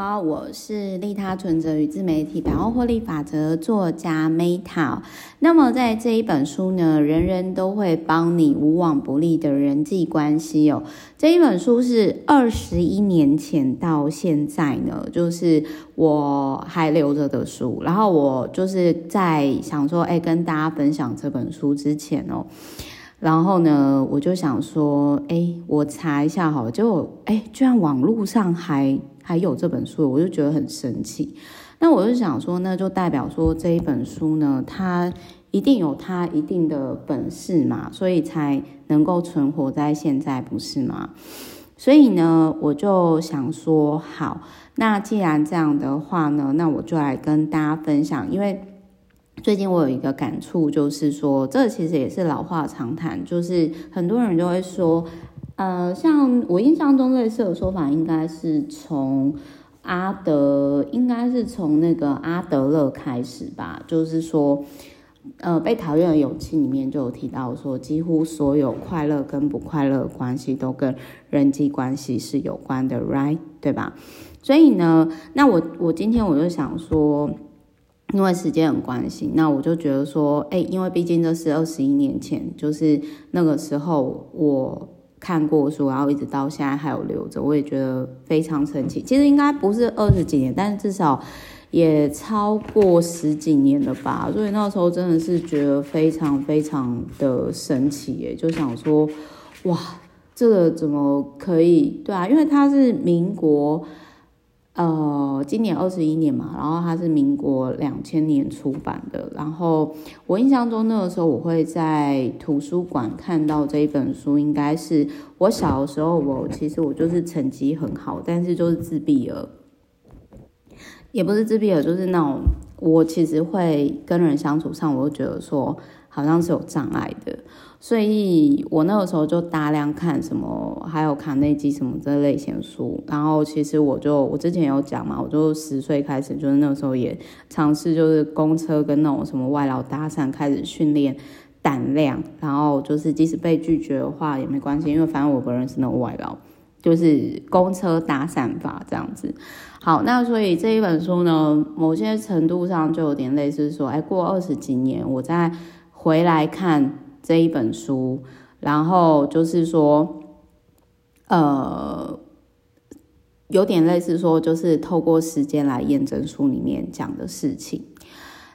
好，我是利他存折与自媒体百万获利法则作家 Meta。那么在这一本书呢，人人都会帮你无往不利的人际关系哦。这一本书是二十一年前到现在呢，就是我还留着的书。然后我就是在想说，哎，跟大家分享这本书之前哦。然后呢，我就想说，哎，我查一下好了，结果哎，居然网络上还还有这本书，我就觉得很神奇。那我就想说，那就代表说这一本书呢，它一定有它一定的本事嘛，所以才能够存活在现在，不是吗？所以呢，我就想说，好，那既然这样的话呢，那我就来跟大家分享，因为。最近我有一个感触，就是说，这其实也是老话常谈，就是很多人就会说，呃，像我印象中类似的说法，应该是从阿德，应该是从那个阿德勒开始吧，就是说，呃，被讨厌的勇气里面就有提到说，几乎所有快乐跟不快乐的关系都跟人际关系是有关的，right？对吧？所以呢，那我我今天我就想说。因为时间很关系，那我就觉得说，哎，因为毕竟这是二十一年前，就是那个时候我看过书，然后一直到现在还有留着，我也觉得非常神奇。其实应该不是二十几年，但是至少也超过十几年了吧。所以那时候真的是觉得非常非常的神奇耶，就想说，哇，这个怎么可以？对啊，因为它是民国。呃，今年二十一年嘛，然后它是民国两千年出版的。然后我印象中那个时候，我会在图书馆看到这一本书，应该是我小的时候。我其实我就是成绩很好，但是就是自闭儿，也不是自闭儿，就是那种我其实会跟人相处上，我就觉得说好像是有障碍的。所以我那个时候就大量看什么，还有卡内基什么这类型书。然后其实我就我之前有讲嘛，我就十岁开始，就是那个时候也尝试就是公车跟那种什么外劳搭讪，开始训练胆量。然后就是即使被拒绝的话也没关系，因为反正我不认识那种外劳，就是公车搭讪法这样子。好，那所以这一本书呢，某些程度上就有点类似说，哎，过二十几年我再回来看。这一本书，然后就是说，呃，有点类似说，就是透过时间来验证书里面讲的事情。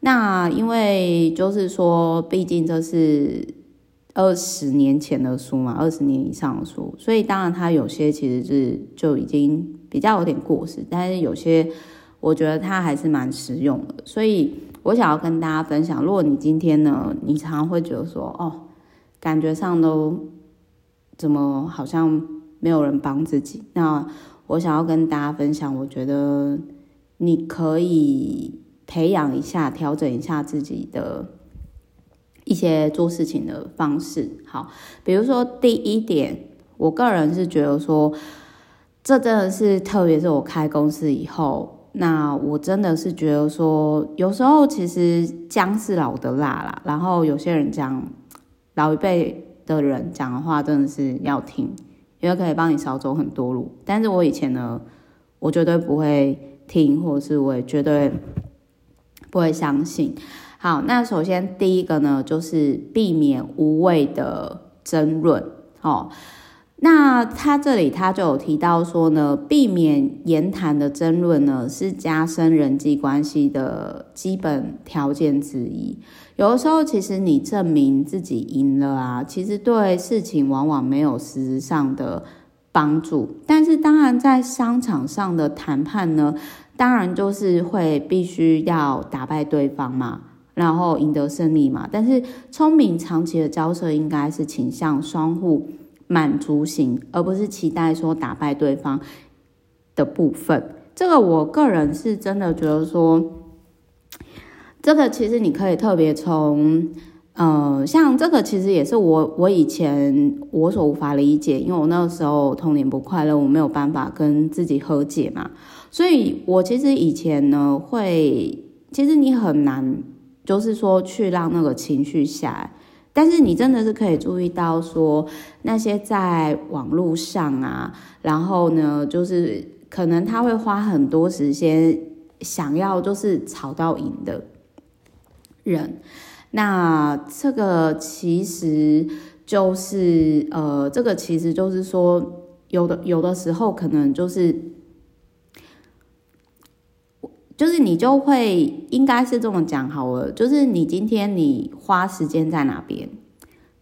那因为就是说，毕竟这是二十年前的书嘛，二十年以上的书，所以当然它有些其实是就已经比较有点过时，但是有些我觉得它还是蛮实用的，所以。我想要跟大家分享，如果你今天呢，你常常会觉得说，哦，感觉上都怎么好像没有人帮自己，那我想要跟大家分享，我觉得你可以培养一下、调整一下自己的一些做事情的方式。好，比如说第一点，我个人是觉得说，这真的是，特别是我开公司以后。那我真的是觉得说，有时候其实姜是老的辣啦。然后有些人讲，老一辈的人讲的话真的是要听，因为可以帮你少走很多路。但是我以前呢，我绝对不会听，或者是我也绝对不会相信。好，那首先第一个呢，就是避免无谓的争论，哦。那他这里他就有提到说呢，避免言谈的争论呢，是加深人际关系的基本条件之一。有的时候，其实你证明自己赢了啊，其实对事情往往没有实质上的帮助。但是，当然在商场上的谈判呢，当然就是会必须要打败对方嘛，然后赢得胜利嘛。但是，聪明长期的交涉应该是倾向双互。满足型，而不是期待说打败对方的部分。这个我个人是真的觉得说，这个其实你可以特别从，呃，像这个其实也是我我以前我所无法理解，因为我那个时候童年不快乐，我没有办法跟自己和解嘛，所以我其实以前呢会，其实你很难，就是说去让那个情绪下来。但是你真的是可以注意到说，那些在网络上啊，然后呢，就是可能他会花很多时间想要就是吵到赢的人，那这个其实就是呃，这个其实就是说，有的有的时候可能就是，就是你就会应该是这么讲好了，就是你今天你花时间在哪边，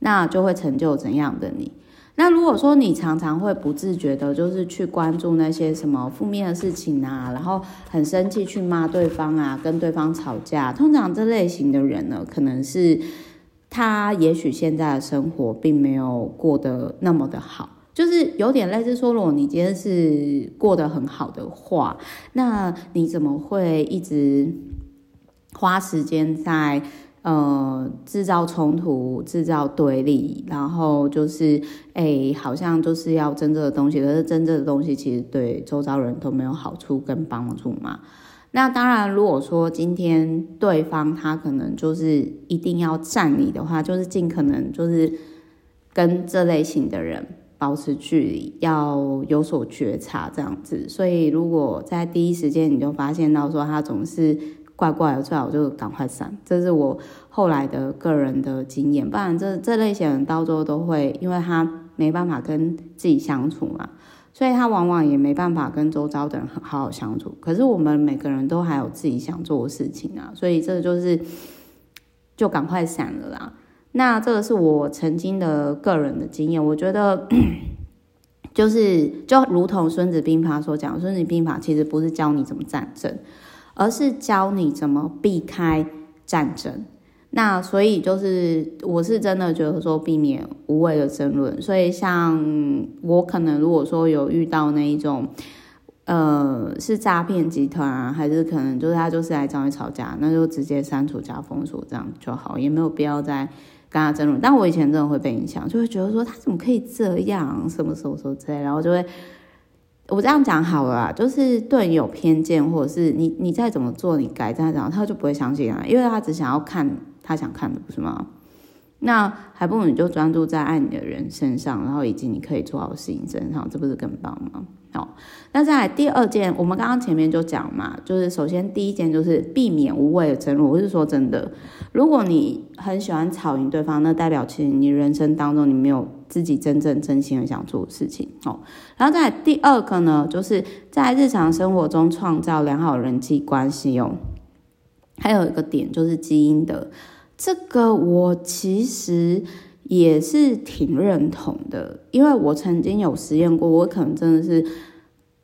那就会成就怎样的你。那如果说你常常会不自觉的，就是去关注那些什么负面的事情啊，然后很生气去骂对方啊，跟对方吵架，通常这类型的人呢，可能是他也许现在的生活并没有过得那么的好，就是有点类似说，如果你今天是过得很好的话，那你怎么会一直花时间在？呃，制造冲突，制造对立，然后就是，哎、好像就是要争这个东西，可是争这个东西其实对周遭人都没有好处跟帮助嘛。那当然，如果说今天对方他可能就是一定要占你的话，就是尽可能就是跟这类型的人保持距离，要有所觉察这样子。所以，如果在第一时间你就发现到说他总是。怪怪的，最好就赶快闪。这是我后来的个人的经验，不然这这类型人到最后都会，因为他没办法跟自己相处嘛，所以他往往也没办法跟周遭的人好好相处。可是我们每个人都还有自己想做的事情啊，所以这就是就赶快闪了啦。那这个是我曾经的个人的经验，我觉得 就是就如同《孙子兵法》所讲，《孙子兵法》其实不是教你怎么战争。而是教你怎么避开战争，那所以就是我是真的觉得说避免无谓的争论。所以像我可能如果说有遇到那一种，呃，是诈骗集团啊，还是可能就是他就是来找你吵架，那就直接删除加封锁这样就好，也没有必要再跟他争论。但我以前真的会被影响，就会觉得说他怎么可以这样，什么什么什么之类，然后就会。我这样讲好了，就是对你有偏见，或者是你你再怎么做，你改再怎样，他就不会相信啊，因为他只想要看他想看的，不是吗？那还不如你就专注在爱你的人身上，然后以及你可以做好的事情身上，这不是更棒吗？好，那再来第二件，我们刚刚前面就讲嘛，就是首先第一件就是避免无谓的争论。我是说真的，如果你很喜欢吵赢对方，那代表其实你人生当中你没有自己真正真心的想做的事情。哦，然后再来第二个呢，就是在日常生活中创造良好人际关系哦。还有一个点就是基因的，这个我其实。也是挺认同的，因为我曾经有实验过，我可能真的是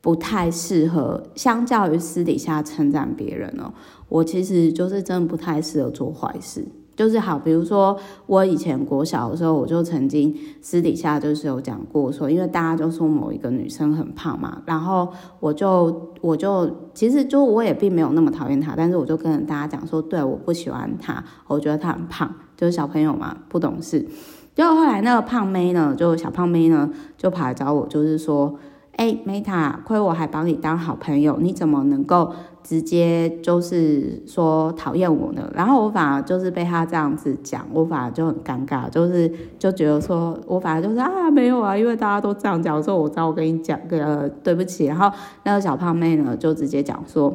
不太适合，相较于私底下称赞别人哦，我其实就是真的不太适合做坏事。就是好，比如说我以前国小的时候，我就曾经私底下就是有讲过说，因为大家就说某一个女生很胖嘛，然后我就我就其实就我也并没有那么讨厌她，但是我就跟大家讲说，对，我不喜欢她，我觉得她很胖，就是小朋友嘛，不懂事。结果后来那个胖妹呢，就小胖妹呢，就跑来找我，就是说，哎，Meta，亏我还把你当好朋友，你怎么能够？直接就是说讨厌我呢，然后我反而就是被他这样子讲，我反而就很尴尬，就是就觉得说我反而就是啊没有啊，因为大家都这样讲，说我知道我跟你讲个对不起，然后那个小胖妹呢就直接讲说。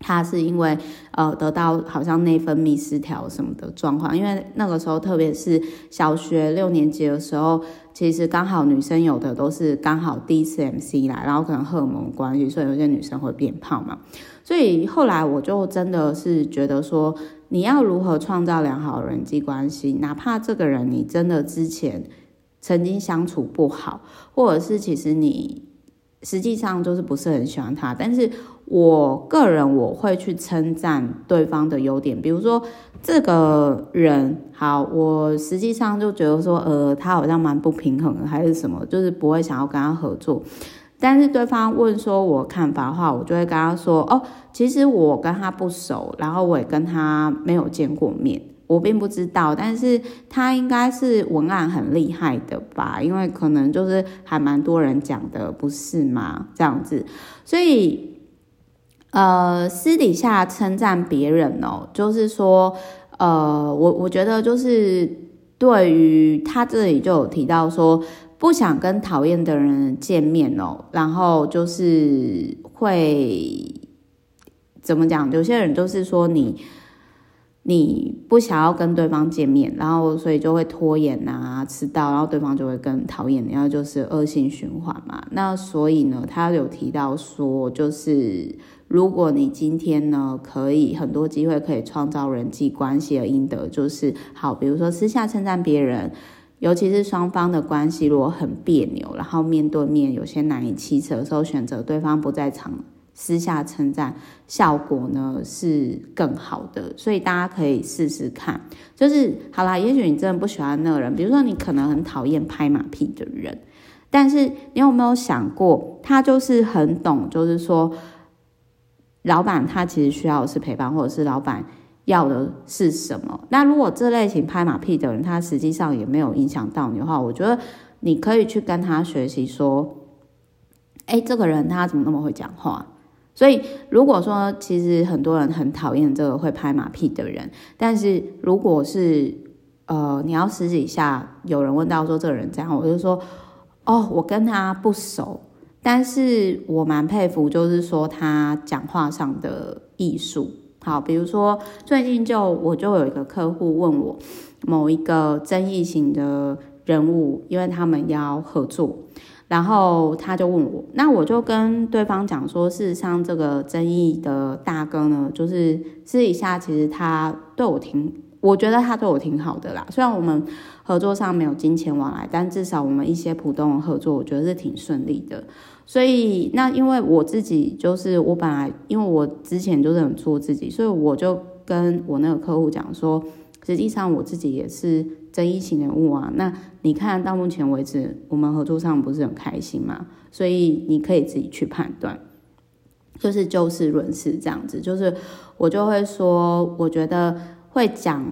他是因为呃得到好像内分泌失调什么的状况，因为那个时候特别是小学六年级的时候，其实刚好女生有的都是刚好第一次 MC 来，然后可能荷尔蒙关系，所以有些女生会变胖嘛。所以后来我就真的是觉得说，你要如何创造良好人际关系，哪怕这个人你真的之前曾经相处不好，或者是其实你。实际上就是不是很喜欢他，但是我个人我会去称赞对方的优点，比如说这个人好，我实际上就觉得说，呃，他好像蛮不平衡，还是什么，就是不会想要跟他合作。但是对方问说我看法的话，我就会跟他说，哦，其实我跟他不熟，然后我也跟他没有见过面。我并不知道，但是他应该是文案很厉害的吧？因为可能就是还蛮多人讲的，不是吗？这样子，所以呃，私底下称赞别人哦，就是说，呃，我我觉得就是对于他这里就有提到说，不想跟讨厌的人见面哦，然后就是会怎么讲？有些人就是说你。你不想要跟对方见面，然后所以就会拖延啊、迟到，然后对方就会更讨厌你，然后就是恶性循环嘛。那所以呢，他有提到说，就是如果你今天呢可以很多机会可以创造人际关系的应得，就是好，比如说私下称赞别人，尤其是双方的关系如果很别扭，然后面对面有些难以启齿的时候，选择对方不在场。私下称赞效果呢是更好的，所以大家可以试试看。就是好啦，也许你真的不喜欢那个人，比如说你可能很讨厌拍马屁的人，但是你有没有想过，他就是很懂，就是说，老板他其实需要的是陪伴，或者是老板要的是什么？那如果这类型拍马屁的人，他实际上也没有影响到你的话，我觉得你可以去跟他学习，说，哎，这个人他怎么那么会讲话？所以，如果说其实很多人很讨厌这个会拍马屁的人，但是如果是呃，你要私底下有人问到说这个人这样，我就说哦，我跟他不熟，但是我蛮佩服，就是说他讲话上的艺术。好，比如说最近就我就有一个客户问我某一个争议型的人物，因为他们要合作。然后他就问我，那我就跟对方讲说，事实上这个争议的大哥呢，就是私底下其实他对我挺，我觉得他对我挺好的啦。虽然我们合作上没有金钱往来，但至少我们一些普通的合作，我觉得是挺顺利的。所以那因为我自己就是我本来因为我之前就是很做自己，所以我就跟我那个客户讲说，实际上我自己也是。争议型人物啊，那你看到目前为止，我们合作上不是很开心嘛？所以你可以自己去判断，就是就事论事这样子。就是我就会说，我觉得会讲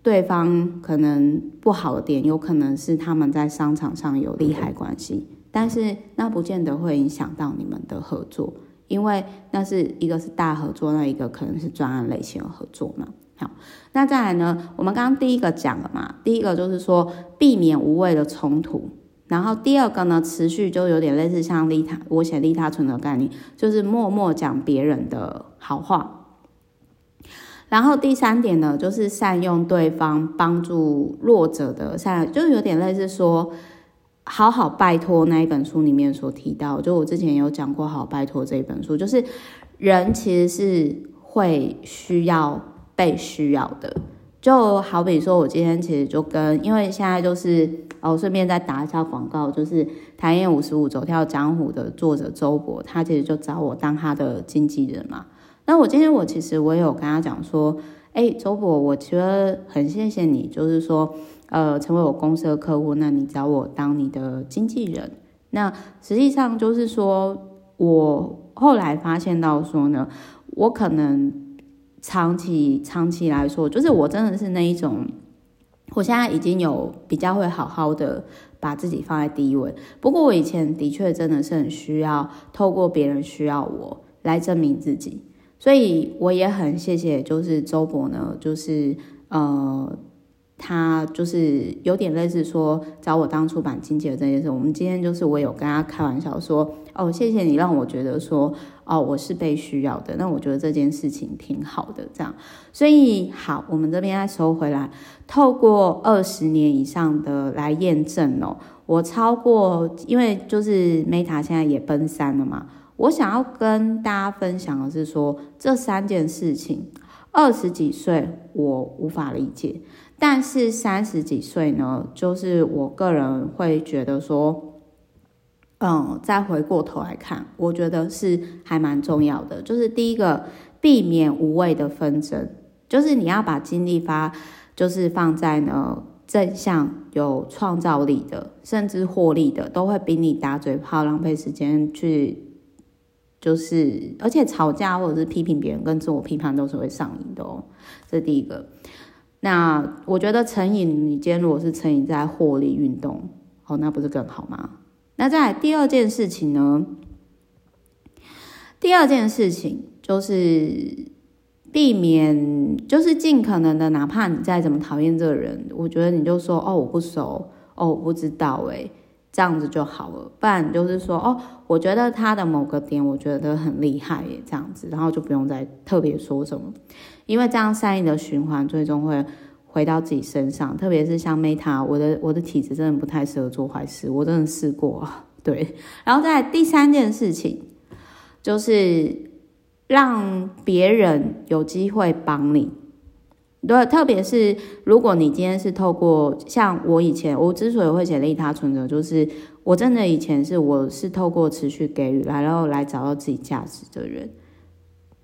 对方可能不好的点，有可能是他们在商场上有利害关系，但是那不见得会影响到你们的合作，因为那是一个是大合作，那一个可能是专案类型的合作嘛。好，那再来呢？我们刚刚第一个讲了嘛，第一个就是说避免无谓的冲突，然后第二个呢，持续就有点类似像利他，我写利他存的概念，就是默默讲别人的好话。然后第三点呢，就是善用对方帮助弱者的善，就有点类似说好好拜托那一本书里面所提到，就我之前有讲过好好拜托这一本书，就是人其实是会需要。被需要的，就好比说，我今天其实就跟，因为现在就是哦，顺便再打一下广告，就是《谈艳五十五走跳江湖》的作者周博，他其实就找我当他的经纪人嘛。那我今天我其实我也有跟他讲说，哎，周博，我觉得很谢谢你，就是说，呃，成为我公司的客户，那你找我当你的经纪人。那实际上就是说，我后来发现到说呢，我可能。长期长期来说，就是我真的是那一种，我现在已经有比较会好好的把自己放在第一位。不过我以前的确真的是很需要透过别人需要我来证明自己，所以我也很谢谢，就是周博呢，就是呃。他就是有点类似说找我当出版经纪的这件事。我们今天就是我有跟他开玩笑说，哦，谢谢你让我觉得说，哦，我是被需要的。那我觉得这件事情挺好的，这样。所以好，我们这边再收回来，透过二十年以上的来验证哦，我超过，因为就是 Meta 现在也奔三了嘛。我想要跟大家分享的是说，这三件事情，二十几岁我无法理解。但是三十几岁呢，就是我个人会觉得说，嗯，再回过头来看，我觉得是还蛮重要的。就是第一个，避免无谓的纷争，就是你要把精力发，就是放在呢正向、有创造力的，甚至获利的，都会比你打嘴炮、浪费时间去，就是而且吵架或者是批评别人跟自我批判都是会上瘾的哦。这第一个。那我觉得成瘾，你今天如果是成瘾在获利运动，哦，那不是更好吗？那再第二件事情呢？第二件事情就是避免，就是尽可能的，哪怕你再怎么讨厌这个人，我觉得你就说哦，我不熟，哦，我不知道，诶，这样子就好了。不然就是说，哦，我觉得他的某个点，我觉得很厉害耶，这样子，然后就不用再特别说什么，因为这样善意的循环最终会回到自己身上。特别是像 Meta，我的我的体质真的不太适合做坏事，我真的试过，对。然后再来第三件事情，就是让别人有机会帮你。对，特别是如果你今天是透过像我以前，我之所以会写利他存折，就是我真的以前是我是透过持续给予来，然后来找到自己价值的人。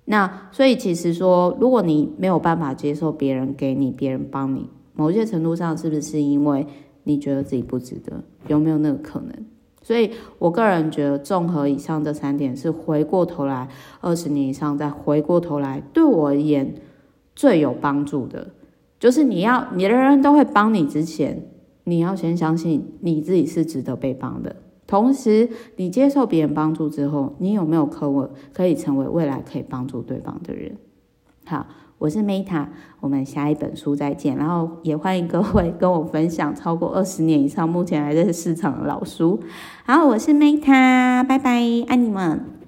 那所以其实说，如果你没有办法接受别人给你，别人帮你，某些程度上是不是因为你觉得自己不值得？有没有那个可能？所以我个人觉得，综合以上这三点，是回过头来二十年以上再回过头来，对我而言。最有帮助的，就是你要，你的人都会帮你之前，你要先相信你自己是值得被帮的。同时，你接受别人帮助之后，你有没有可我可以成为未来可以帮助对方的人？好，我是 Meta，我们下一本书再见。然后也欢迎各位跟我分享超过二十年以上，目前还在市场的老书。好，我是 Meta，拜拜，爱你们。